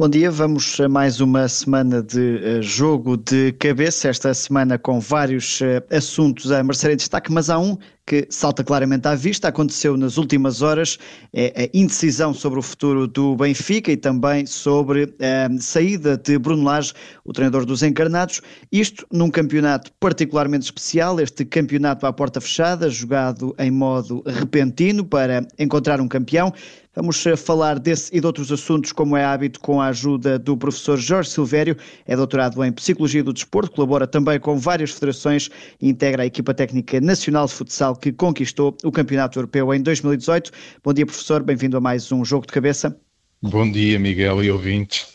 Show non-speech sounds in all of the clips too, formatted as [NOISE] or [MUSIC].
Bom dia, vamos a mais uma semana de uh, jogo de cabeça, esta semana com vários uh, assuntos a merecer em destaque, mas há um que salta claramente à vista, aconteceu nas últimas horas, é a indecisão sobre o futuro do Benfica e também sobre a saída de Bruno Lage, o treinador dos encarnados, isto num campeonato particularmente especial, este campeonato à porta fechada, jogado em modo repentino para encontrar um campeão, Vamos eh, falar desse e de outros assuntos, como é hábito, com a ajuda do professor Jorge Silvério. É doutorado em Psicologia do Desporto, colabora também com várias federações e integra a equipa técnica nacional de futsal que conquistou o Campeonato Europeu em 2018. Bom dia, professor. Bem-vindo a mais um Jogo de Cabeça. Bom dia, Miguel e ouvintes.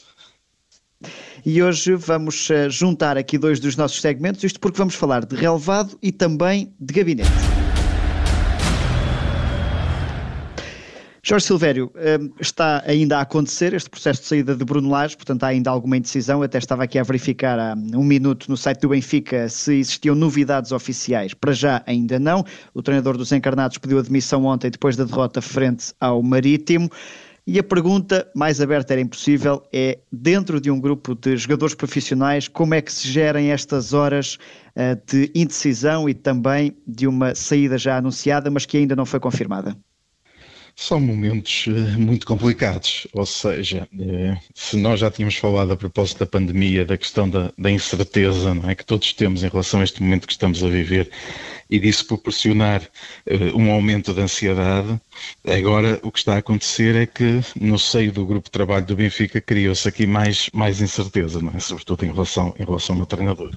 E hoje vamos eh, juntar aqui dois dos nossos segmentos, isto porque vamos falar de relevado e também de gabinete. Jorge Silvério, hum, está ainda a acontecer este processo de saída de Bruno Lage, portanto há ainda alguma indecisão. até estava aqui a verificar há um minuto no site do Benfica se existiam novidades oficiais. Para já ainda não. O treinador dos encarnados pediu admissão ontem depois da derrota frente ao Marítimo. E a pergunta mais aberta era impossível é, dentro de um grupo de jogadores profissionais, como é que se gerem estas horas uh, de indecisão e também de uma saída já anunciada, mas que ainda não foi confirmada? São momentos uh, muito complicados. Ou seja, uh, se nós já tínhamos falado a propósito da pandemia, da questão da, da, incerteza é, que todos temos em relação a este momento que estamos a viver e disso proporcionar uh, um aumento da ansiedade, agora o que está a acontecer é que no seio do grupo de trabalho do Benfica criou-se aqui mais, mais incerteza, é? sobretudo em relação, em relação ao treinador,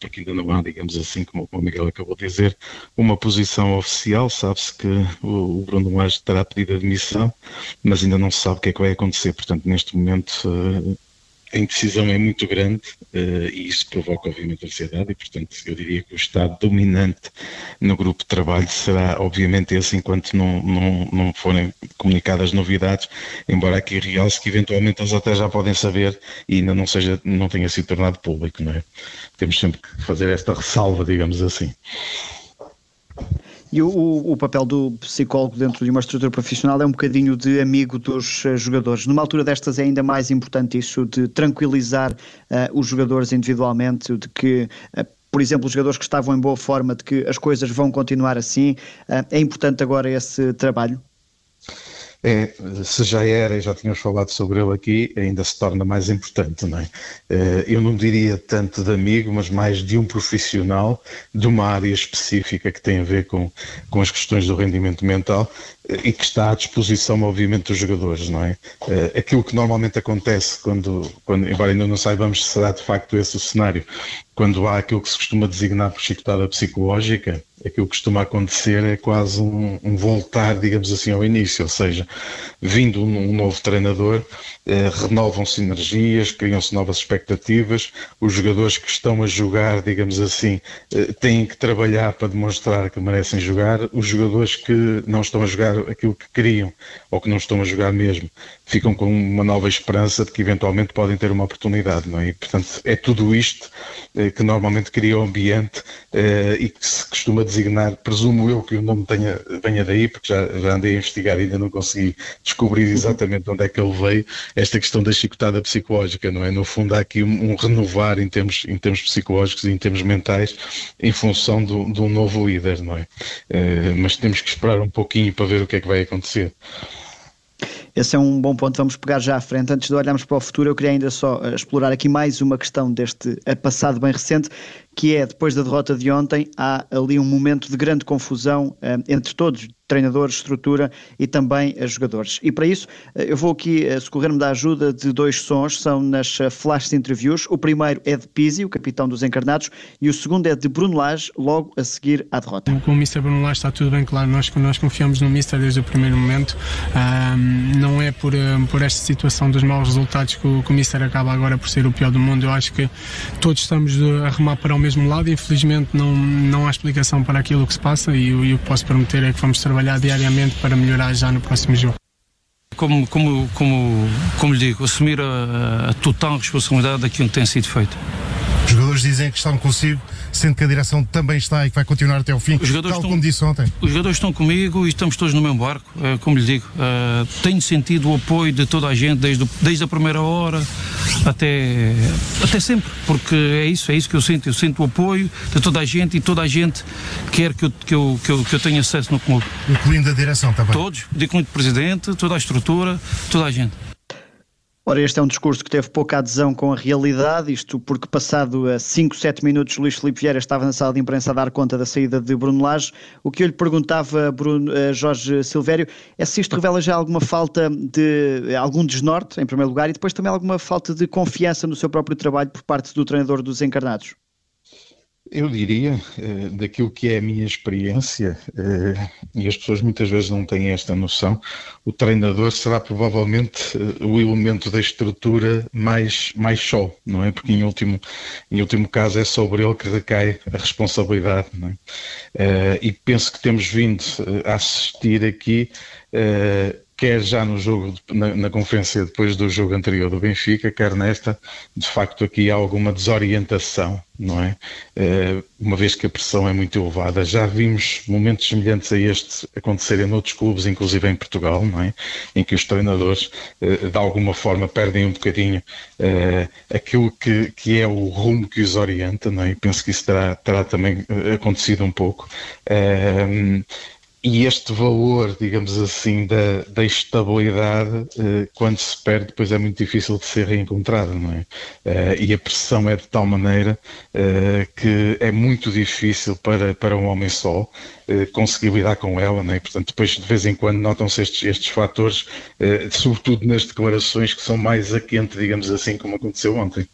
porque ainda não há, digamos assim, como o Miguel acabou de dizer, uma posição oficial, sabe-se que o, Bruno Lage terá pedido admissão, mas ainda não se sabe o que é que vai acontecer, portanto neste momento uh, a indecisão é muito grande uh, e isso provoca, obviamente, ansiedade e, portanto, eu diria que o estado dominante no grupo de trabalho será, obviamente, esse enquanto não, não, não forem comunicadas novidades, embora aqui realce que, eventualmente, eles até já podem saber e ainda não, seja, não tenha sido tornado público, não é? Temos sempre que fazer esta ressalva, digamos assim. E o, o, papel do psicólogo dentro de uma estrutura profissional é um bocadinho de amigo dos uh, jogadores. Numa altura destas é ainda mais importante isso de tranquilizar uh, os jogadores individualmente, de que uh, por exemplo, os jogadores que estavam em boa forma, de que as coisas vão continuar assim. É importante agora esse trabalho? É, se já era e já tínhamos falado sobre ele aqui, ainda se torna mais importante, não é? Eh, eu não diria tanto de amigo, mas mais de um profissional de uma área específica que tem a ver com, com as questões do rendimento mental e que está à disposição, obviamente, dos jogadores, não é? Eh, aquilo que normalmente acontece quando, quando embora ainda não saibamos se será de facto esse o cenário, quando há aquilo que se costuma designar por chicotada psicológica, aquilo que costuma acontecer é quase um, um, voltar, digamos assim, ao início, ou seja, vindo um, um novo treinador, eh, renovam-se energias, criam-se novas expectativas, os jogadores que estão a jogar, digamos assim, eh, têm que trabalhar para demonstrar que merecem jogar, os jogadores que não estão a jogar aquilo que queriam, ou que não estão a jogar mesmo, ficam com uma nova esperança de que eventualmente podem ter uma oportunidade, não é? E, portanto, é tudo isto eh, que normalmente cria o ambiente eh, e que se costuma designar, presumo eu que o nome tenha, venha daí, porque já, já andei a investigar e ainda não consegui descobrir exatamente onde é que ele veio, esta questão da chicotada psicológica, não é? No fundo há aqui um, um renovar em termos, em termos psicológicos e em termos mentais em função do, de um novo líder, não é? Eh, mas temos que esperar um pouquinho para ver o que é que vai acontecer. Esse é um bom ponto, vamos pegar já à frente. Antes de olharmos para o futuro, eu queria ainda só eh, explorar aqui mais uma questão deste eh, passado bem recente, que é, depois da derrota de ontem, há ali um momento de grande confusão uh, entre todos, treinadores, estrutura e também uh, jogadores. E para isso, uh, eu vou aqui socorrer-me da ajuda de dois sons, são nas flash interviews. O primeiro é de Pizzi, o capitão dos encarnados, e o segundo é de Bruno Lage, logo a seguir à derrota. Com o Mr. Bruno Lage está tudo bem claro, nós, nós confiamos no Mr. desde o primeiro momento. não é por, por esta situação dos maus resultados que o, que o Mr. acaba agora por ser o pior do mundo. Eu acho que todos estamos a remar para o mesmo lado. Infelizmente não, não há explicação para aquilo que se passa e, e o que posso prometer é que vamos trabalhar diariamente para melhorar já no próximo jogo. Como, como, como, como lhe digo, assumir a, a total responsabilidade daquilo que tem sido feito. Os jogadores dizem que estão consigo, sendo que a direção também está e que vai continuar até ao fim, Os jogadores tal estão- como disse ontem. Os jogadores estão comigo e estamos todos no mesmo barco, eh, como lhe digo. eh, tenho sentido o apoio de toda a gente, desde, o- desde a primeira hora até, até sempre, porque é isso, é isso que eu sinto. Eu sinto o apoio de toda a gente e toda a gente quer que eu, que eu, que eu, que eu tenha acesso no clube. Incluindo a direção também. Todos, incluindo o presidente, toda a estrutura, toda a gente. Ora, este é um discurso que teve pouca adesão com a realidade, isto porque passado 5, 7 minutos Luís Filipe Vieira estava na sala de imprensa a dar conta da saída de Bruno Lage. O que eu lhe perguntava, Bruno, eh, Jorge Silvério, é se isto revela já alguma falta de algum desnorte, em primeiro lugar, e depois também alguma falta de confiança no seu próprio trabalho por parte do treinador dos encarnados. Eu diria, eh, daquilo que é a minha experiência, eh, e as pessoas muitas vezes não têm esta noção, o treinador será provavelmente eh, o elemento da estrutura mais, mais só, não é? Porque em último, em último caso é sobre ele que recai a responsabilidade, não é? E penso que temos vindo a assistir aqui quer já no jogo, na, na, conferência depois do jogo anterior do Benfica, quer nesta, de facto aqui há alguma desorientação, não é? Uh, uma vez que a pressão é muito elevada. Já vimos momentos semelhantes a este acontecerem noutros clubes, inclusive em Portugal, não é? Em que os treinadores, uh, de alguma forma, perdem um bocadinho uh, aquilo que, que é o rumo que os orienta, não é? E penso que isso terá, terá também acontecido um pouco. E este valor, digamos assim, da, da estabilidade, eh, quando se perde, depois é muito difícil de ser reencontrado, não é? Eh, e a pressão é de tal maneira eh, que é muito difícil para, para um homem só conseguir lidar com ela, não é? Portanto, depois de vez em quando notam-se estes, estes fatores, sobretudo nas declarações que são mais a quente, digamos assim, como aconteceu ontem.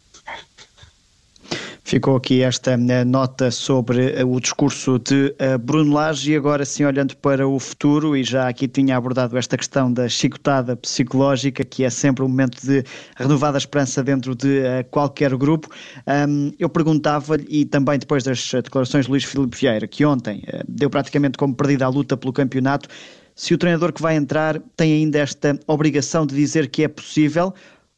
Ficou aqui esta nota sobre o discurso de Bruno Lage e agora sim olhando para o futuro e já aqui tinha abordado esta questão da chicotada psicológica que é sempre um momento de renovada esperança dentro de qualquer grupo. Eu perguntava-lhe e também depois das declarações de Luís Filipe Vieira que ontem deu praticamente como perdida a luta pelo campeonato se o treinador que vai entrar tem ainda esta obrigação de dizer que é possível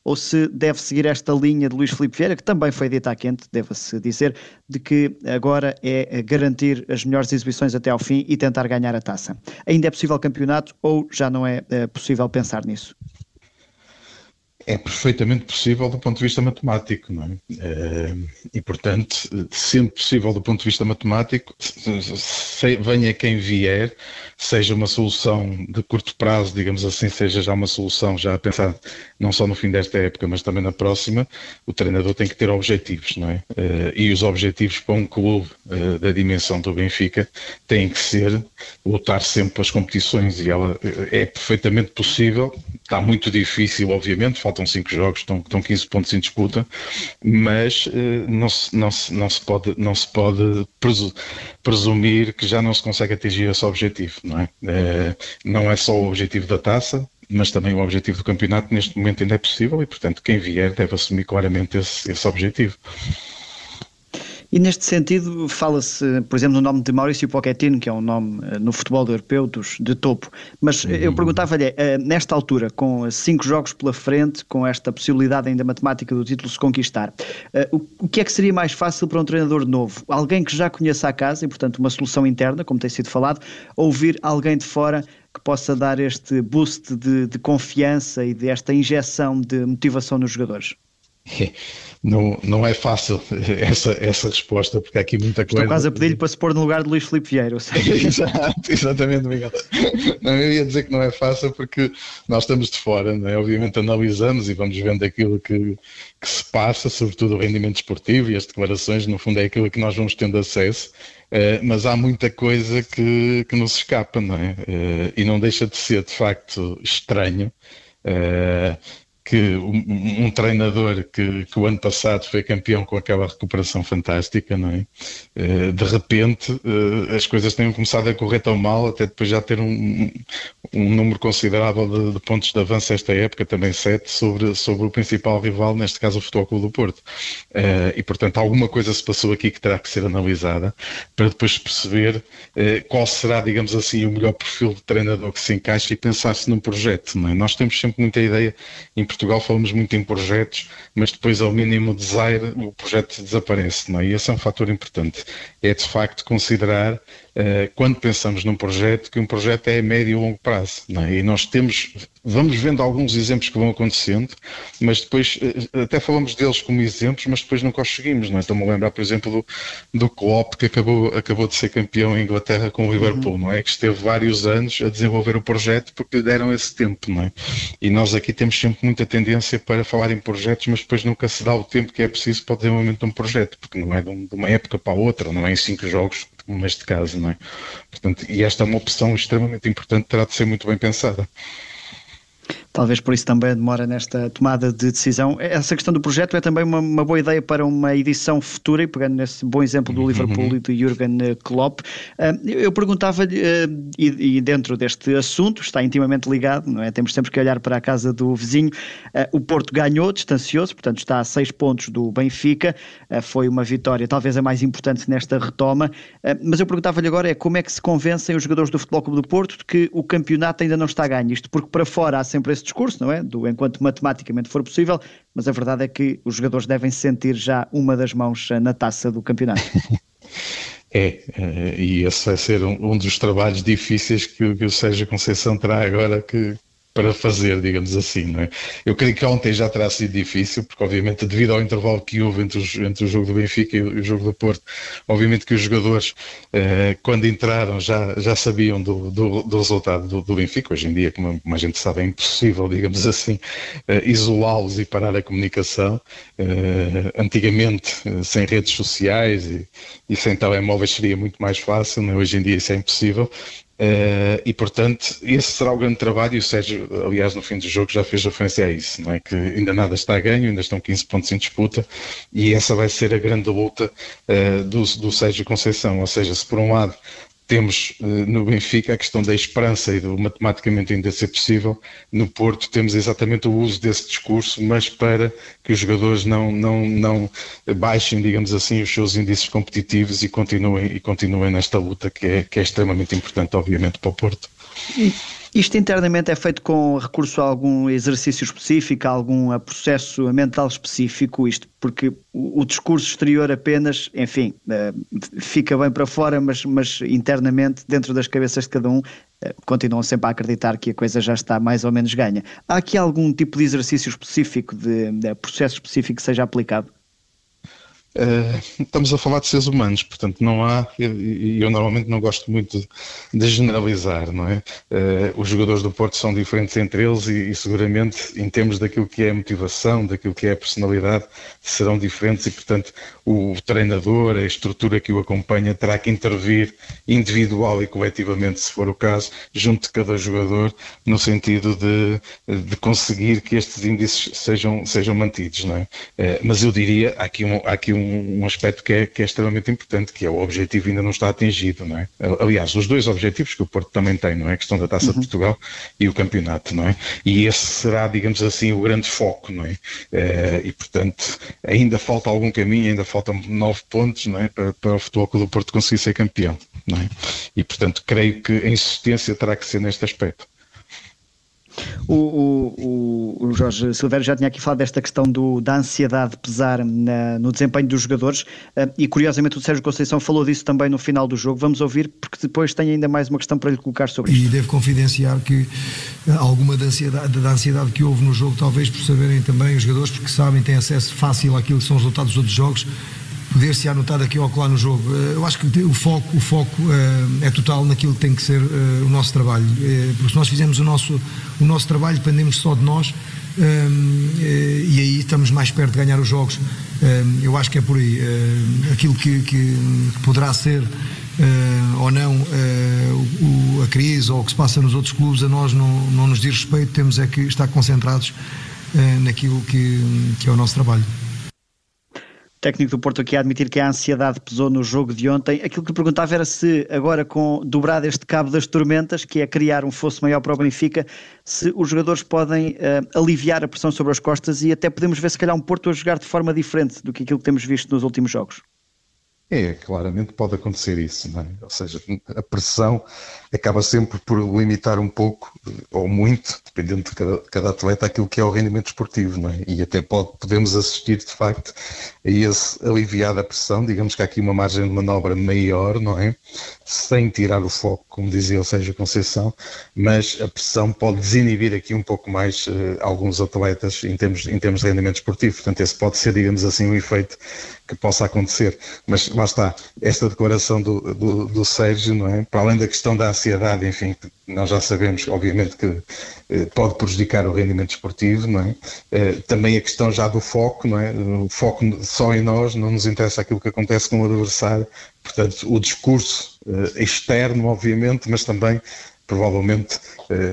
ou se deve seguir esta linha de Luís Filipe Vieira, que também foi dita à quente, deve-se dizer, de que agora é garantir as melhores exibições até ao fim e tentar ganhar a taça. Ainda é possível campeonato ou já não é, é possível pensar nisso? É perfeitamente possível do ponto de vista matemático, não é? E, portanto, sendo possível do ponto de vista matemático, venha quem vier, seja uma solução de curto prazo, digamos assim, seja já uma solução já a pensar não só no fim desta época, mas também na próxima, o treinador tem que ter objetivos, não é? E os objetivos para um clube da dimensão do Benfica têm que ser lutar sempre pelas competições e ela é perfeitamente possível, está muito difícil, obviamente, faltam 5 jogos, estão, estão 15 pontos em disputa, mas não, se, não, se, não, se pode, não se pode presumir que já não se consegue atingir esse objetivo, não é? Uh, não é só o objetivo da taça, mas também o objetivo do campeonato neste momento ainda é possível e, portanto, quem vier deve assumir claramente esse, esse objetivo. E neste sentido, fala-se, por exemplo, no nome de Maurício Pochettino, que é um nome no futebol europeu dos, de topo. Mas eu perguntava-lhe, nesta altura, com cinco jogos pela frente, com esta possibilidade ainda matemática do título se conquistar, o que é que seria mais fácil para um treinador novo? Alguém que já conheça a casa e, portanto, uma solução interna, como tem sido falado, ou ouvir alguém de fora que possa dar este boost de, de confiança e desta injeção de motivação nos jogadores? [LAUGHS] Não, não é fácil [LAUGHS] essa, essa resposta, porque há aqui muita coisa. Estou quase a pedir-lhe para se pôr no lugar de Luís Filipe Vieira. [LAUGHS] Exato, exatamente, Miguel. Não, eu ia dizer que não é fácil porque nós estamos de fora, não é? obviamente analisamos e vamos vendo aquilo que, que se passa, sobretudo o rendimento esportivo e as declarações, no fundo é aquilo que nós vamos tendo acesso. Uh, mas há muita coisa que, que nos escapa, não é? Uh, e não deixa de ser, de facto, estranho. Que um, um treinador que, que, o ano passado foi campeão com aquela recuperação fantástica, não é? Uh, de repente uh, as coisas tenham começado a correr tão mal, até depois já ter um, um número considerável de, de, pontos de avanço esta época, também sete, sobre, sobre o principal rival, neste caso o Futebol Clube do Porto. Uh, e portanto alguma coisa se passou aqui que terá que ser analisada para depois perceber qual será, digamos assim, o melhor perfil de treinador que se encaixa e pensar-se num projeto, é? Nós temos sempre muita ideia, em Portugal falamos muito em projetos, mas depois ao mínimo desire o projeto desaparece, não é? E esse é um fator importante. É de facto considerar eh, quando pensamos num projeto, que um projeto é a médio e longo prazo. É? E nós temos, vamos vendo alguns exemplos que vão acontecendo, mas depois, eh, até falamos deles como exemplos, mas depois não conseguimos. Não é? Estou-me a lembrar, por exemplo, do, do Klopp, que acabou, acabou de ser campeão em Inglaterra com o Liverpool, uhum. não é? Que esteve vários anos a desenvolver o projeto porque lhe deram esse tempo, não é? E nós aqui temos sempre muita tendência para falar em projetos, mas depois nunca se dá o tempo que é preciso para o desenvolvimento de um projeto, porque não é de uma época para a outra, não é em cinco jogos neste caso, não é? Portanto, e esta é uma opção extremamente importante, terá de ser muito bem pensada. Talvez por isso também demora nesta tomada de decisão. Essa questão do projeto é também uma, uma boa ideia para uma edição futura, e pegando nesse bom exemplo do uhum. Liverpool e do Jurgen Klopp. Uh, eu perguntava-lhe, uh, e, dentro deste assunto, está intimamente ligado, não é? Temos sempre que olhar para a casa do vizinho. Uh, o Porto ganhou, distanciou-se, portanto está a seis pontos do Benfica. foi uma vitória, talvez a mais importante nesta retoma. mas eu perguntava-lhe agora é como é que se convencem os jogadores do Futebol Clube do Porto de que o campeonato ainda não está ganho. Isto porque para fora há sempre esse discurso, não é? Do enquanto matematicamente for possível, mas a verdade é que os jogadores devem sentir já uma das mãos na taça do campeonato. [LAUGHS] É, eh, e esse vai ser um, um dos trabalhos difíceis que, que, o Sérgio Conceição terá agora que, para fazer, digamos assim, não é? Eu creio que ontem já terá sido difícil, porque obviamente devido ao intervalo que houve entre, os, entre o jogo do Benfica e o, jogo do Porto, obviamente que os jogadores, eh, quando entraram, já, já sabiam do, do, do resultado do, do, Benfica. Hoje em dia, como, a gente sabe, é impossível, digamos assim, eh, isolá-los e parar a comunicação. Eh, antigamente, eh, sem redes sociais e, e sem telemóveis seria muito mais fácil, é? hoje em dia isso é impossível. Uh, e portanto, esse será o grande trabalho. E o Sérgio, aliás, no fim do jogo já fez referência a isso, não é? Que ainda nada está a ganho, ainda estão 15 pontos em disputa, e essa vai ser a grande luta uh, do, do Sérgio Conceição. Ou seja, se por um lado temos uh, no Benfica a questão da esperança e do matematicamente ainda ser possível. No Porto temos exatamente o uso desse discurso, mas para que os jogadores não, não, não baixem, digamos assim, os seus índices competitivos e continuem, e continuem nesta luta que é, que é extremamente importante, obviamente, para o Porto. Isto internamente é feito com recurso a algum exercício específico, a algum processo mental específico, isto porque o, discurso exterior apenas, enfim, uh, fica bem para fora, mas, mas internamente, dentro das cabeças de cada um, uh, continuam sempre a acreditar que a coisa já está mais ou menos ganha. Há aqui algum tipo de exercício específico, de processo específico que seja aplicado? Uh, estamos a falar de seres humanos, portanto não há, e eu, eu, normalmente não gosto muito de generalizar, não é? Uh, os jogadores do Porto são diferentes entre eles e, e, seguramente em termos daquilo que é motivação, daquilo que é personalidade, serão diferentes e portanto o treinador, a estrutura que o acompanha terá que intervir individual e coletivamente, se for o caso, junto de cada jogador, no sentido de, de conseguir que estes índices sejam, sejam mantidos, não é? Uh, mas eu diria, há aqui um, há aqui um um, um aspecto que é, que é, extremamente importante, que é o objetivo ainda não está atingido, não é? Aliás, os dois objetivos que o Porto também tem, não é? A questão da Taça uhum. de Portugal e o campeonato, não é? E esse será, digamos assim, o grande foco, não é? Eh, e, portanto, ainda falta algum caminho, ainda faltam nove pontos, não é? Para, para o Futebol Clube do Porto conseguir ser campeão, não é? E, portanto, creio que a insistência terá que ser neste aspecto. O, o, o, Jorge Silveira já tinha aqui falado desta questão do, da ansiedade pesar na, no desempenho dos jogadores uh, e curiosamente o Sérgio Conceição falou disso também no final do jogo. Vamos ouvir porque depois tem ainda mais uma questão para lhe colocar sobre isso. E devo confidenciar que eh, alguma da ansiedade, da ansiedade que houve no jogo, talvez por saberem também os jogadores, porque sabem, têm acesso fácil àquilo que são os resultados dos outros jogos, poder-se anotar aqui ou lá no jogo. Eh, eu acho que o foco, o foco é total naquilo que tem que ser o nosso trabalho. Porque se nós fizermos o nosso, o nosso trabalho, dependemos só de nós e aí estamos mais perto de ganhar os jogos. Eu acho que é por aí. Aquilo que, que poderá ser ou não a crise ou o que se passa nos outros clubes, a nós não, não nos diz respeito, temos é que estar concentrados naquilo que, que é o nosso trabalho técnico do Porto aqui a admitir que a ansiedade pesou no jogo de ontem. Aquilo que perguntava era se agora com dobrado este cabo das tormentas, que é criar um fosso maior para o Benfica, se os jogadores podem uh, aliviar a pressão sobre as costas e até podemos ver se calhar um Porto a jogar de forma diferente do que aquilo que temos visto nos últimos jogos. É, claramente pode acontecer isso, não é? Ou seja, a pressão acaba sempre por limitar um pouco, ou muito, dependendo de cada, cada atleta, aquilo que é o rendimento esportivo, não é? E até pode, podemos assistir, de facto, a esse aliviar da pressão, digamos que há aqui uma margem de manobra maior, não é? Sem tirar o foco, como dizia o Sérgio Conceição, mas a pressão pode desinibir aqui um pouco mais uh, alguns atletas em termos, em termos de rendimento esportivo. Portanto, esse pode ser, digamos assim, um efeito que possa acontecer. Mas lá está, esta declaração do, do, do Sérgio, não é? Para além da questão da ansiedade, enfim, nós já sabemos, obviamente, que eh, pode prejudicar o rendimento esportivo, não é? Eh, também a questão já do foco, não é? O foco só em nós, não nos interessa aquilo que acontece com o adversário, portanto, o discurso externo, obviamente, mas também provavelmente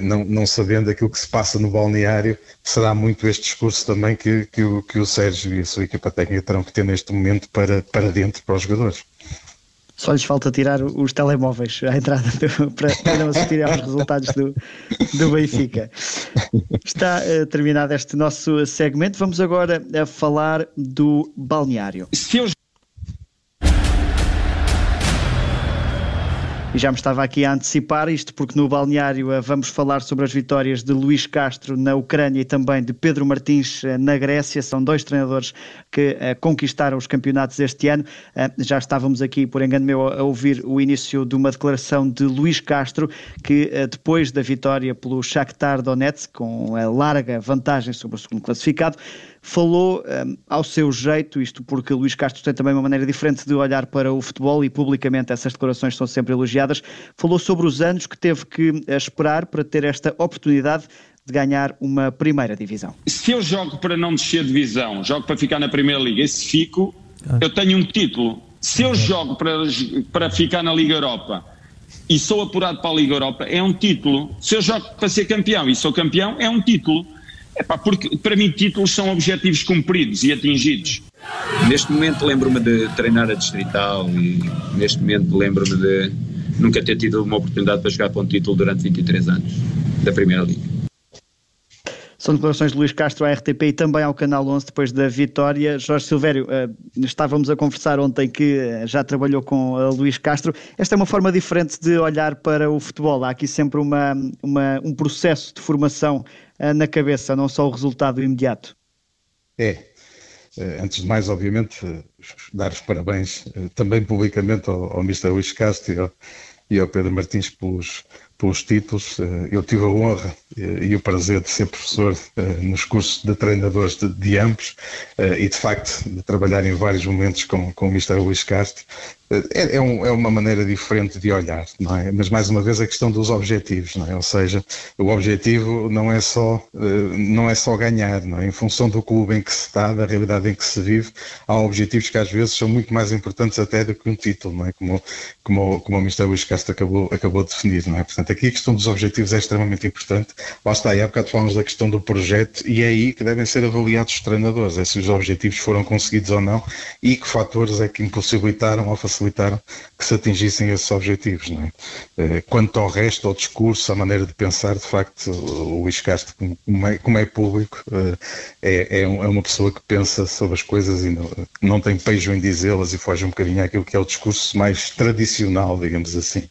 não, não sabendo aquilo que se passa no balneário, será muito este discurso também que, que, o, que o Sérgio e a sua equipa técnica terão que ter neste momento para, para dentro, para os jogadores. Só lhes falta tirar os telemóveis à entrada do, [LAUGHS] para, para não assistirem aos resultados do, do Benfica. Está uh, terminado este nosso segmento. Vamos agora a falar do balneário. Se eu E já me estava aqui a antecipar isto, porque no balneário eh, vamos falar sobre as vitórias de Luís Castro na Ucrânia e também de Pedro Martins eh, na Grécia. São dois treinadores que uh, conquistaram os campeonatos este ano. Já estávamos aqui, por engano meu, a ouvir o início de uma declaração de Luís Castro, que depois da vitória pelo Shakhtar Donetsk, com a larga vantagem sobre o segundo classificado, falou um, ao seu jeito, isto porque Luís Castro tem também uma maneira diferente de olhar para o futebol e publicamente essas declarações são sempre elogiadas, falou sobre os anos que teve que eh, esperar para ter esta oportunidade de ganhar uma primeira divisão. Se eu jogo para não descer divisão, jogo para ficar na primeira liga, e se fico, eu tenho um título. Se eu jogo para, para ficar na Liga Europa e sou apurado para a Liga Europa, é um título. Se eu jogo para ser campeão e sou campeão, é um título. Epá, porque para mim títulos são objetivos cumpridos e atingidos. Neste momento lembro-me de treinar a Distrital e neste momento lembro-me de nunca ter tido uma oportunidade para jogar para um título durante 23 anos da Primeira Liga. São declarações de Luís Castro à RTP e também ao Canal 11 depois da vitória. Jorge Silvério, eh, estávamos a conversar ontem que eh, já trabalhou com Luís Castro. Esta é uma forma diferente de olhar para o futebol. Há aqui sempre uma, uma um processo de formação eh, na cabeça, não só o resultado imediato. É. Eh, antes de mais, obviamente, eh, dar os parabéns também publicamente ao, ao Mr. Luís Castro e ao, e ao Pedro Martins pelos, pelos títulos. Eu tive a honra e o prazer de ser professor nos cursos de treinadores de, de ambos e, de facto, de trabalhar em vários momentos com, com o Mr. Luís Castro é, é, um, é, uma maneira diferente de olhar, não é? Mas mais uma vez a questão dos objetivos, não é? Ou seja, o objetivo não é só eh, não é só ganhar, não é? Em função do clube em que se está, da realidade em que se vive, há objetivos que às vezes são muito mais importantes até do que um título, não é? Como como como o Mr. Luís Castro acabou acabou de definir, não é? Portanto, aqui a questão dos objetivos é extremamente importante. Está, e há bocado falamos da questão do projeto e é aí que devem ser avaliados os treinadores, é se os objetivos foram conseguidos ou não e que fatores é que impossibilitaram ou facilitaram facilitaram que se atingissem esses objetivos. É? Eh, quanto ao resto, ao discurso, à maneira de pensar, de facto, o Luís Castro, como é, como é público, eh, é, é, é, uma pessoa que pensa sobre as coisas e não, não tem pejo em dizê-las e foge um bocadinho àquilo que é o discurso mais tradicional, digamos assim.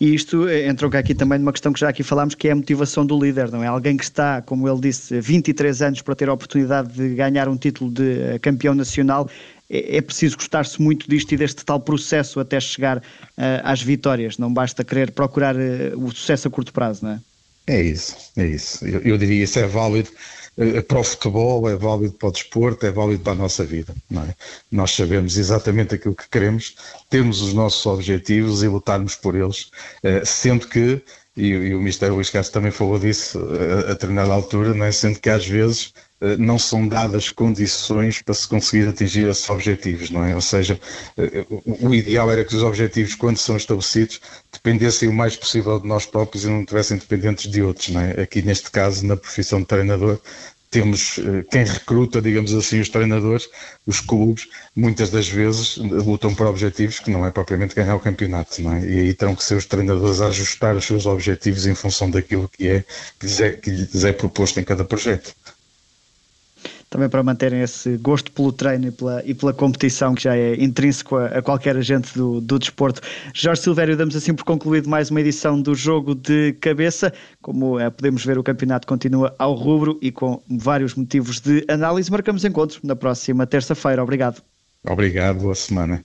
E isto eh, entrou aqui também numa questão que já aqui falámos, que é a motivação do líder, não é? Alguém que está, como ele disse, 23 anos para ter a oportunidade de ganhar um título de campeão nacional, é, é preciso gostar-se muito disto e deste tal processo até chegar uh, às vitórias. Não basta querer procurar uh, o sucesso a curto prazo, não é? É isso, é isso. Eu, eu diria isso é válido uh, para o futebol, é válido para o desporto, é válido para a nossa vida. É? Nós sabemos exatamente aquilo que queremos, temos os nossos objetivos e lutarmos por eles, sendo que, e, e o Ministério Luís Castro também falou disso a, a determinada altura, não é? sendo que às vezes não são dadas condições para se conseguir atingir esses objetivos, não é? Ou seja, eh, o ideal era que os objetivos, quando são estabelecidos, dependessem o mais possível de nós próprios e não estivessem dependentes de outros, não é? Aqui, neste caso, na profissão de treinador, temos eh, quem recruta, digamos assim, os treinadores, os clubes, muitas das vezes lutam por objetivos que não é propriamente ganhar o campeonato, não é? E aí terão que ser os treinadores a ajustar os seus objetivos em função daquilo que é, que lhes é, que lhes é proposto em cada projeto. Também para manterem esse gosto pelo treino e pela, e pela competição que já é intrínseco a, a qualquer agente do, do desporto. Jorge Silvério, damos assim por concluído mais uma edição do Jogo de Cabeça. Como é, podemos ver, o campeonato continua ao rubro e com vários motivos de análise. Marcamos encontro na próxima terça-feira. Obrigado. Obrigado, boa semana.